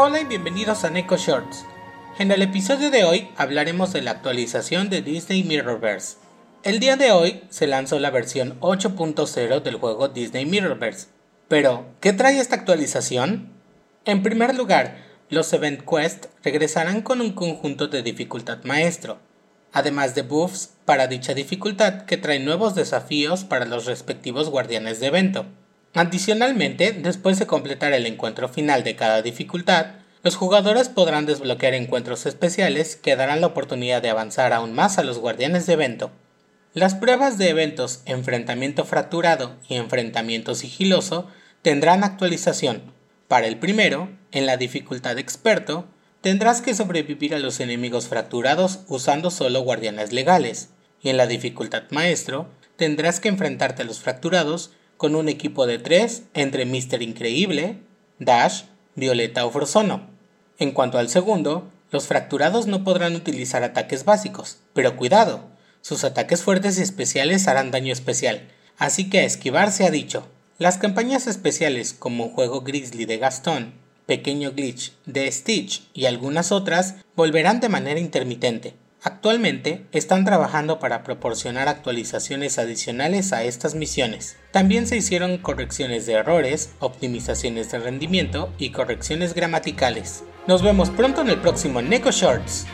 Hola y bienvenidos a Neko Shorts. En el episodio de hoy hablaremos de la actualización de Disney Mirrorverse. El día de hoy se lanzó la versión 8.0 del juego Disney Mirrorverse. Pero, ¿qué trae esta actualización? En primer lugar, los Event Quest regresarán con un conjunto de dificultad maestro, además de buffs para dicha dificultad que traen nuevos desafíos para los respectivos guardianes de evento. Adicionalmente, después de completar el encuentro final de cada dificultad, los jugadores podrán desbloquear encuentros especiales que darán la oportunidad de avanzar aún más a los guardianes de evento. Las pruebas de eventos Enfrentamiento Fracturado y Enfrentamiento Sigiloso tendrán actualización. Para el primero, en la dificultad Experto, tendrás que sobrevivir a los enemigos fracturados usando solo guardianes legales, y en la dificultad Maestro, tendrás que enfrentarte a los fracturados con un equipo de tres entre Mr. Increíble, Dash, Violeta o Frozono. En cuanto al segundo, los fracturados no podrán utilizar ataques básicos, pero cuidado, sus ataques fuertes y especiales harán daño especial, así que a esquivar se ha dicho. Las campañas especiales como Juego Grizzly de Gastón, Pequeño Glitch de Stitch y algunas otras volverán de manera intermitente. Actualmente están trabajando para proporcionar actualizaciones adicionales a estas misiones. También se hicieron correcciones de errores, optimizaciones de rendimiento y correcciones gramaticales. Nos vemos pronto en el próximo Neko Shorts.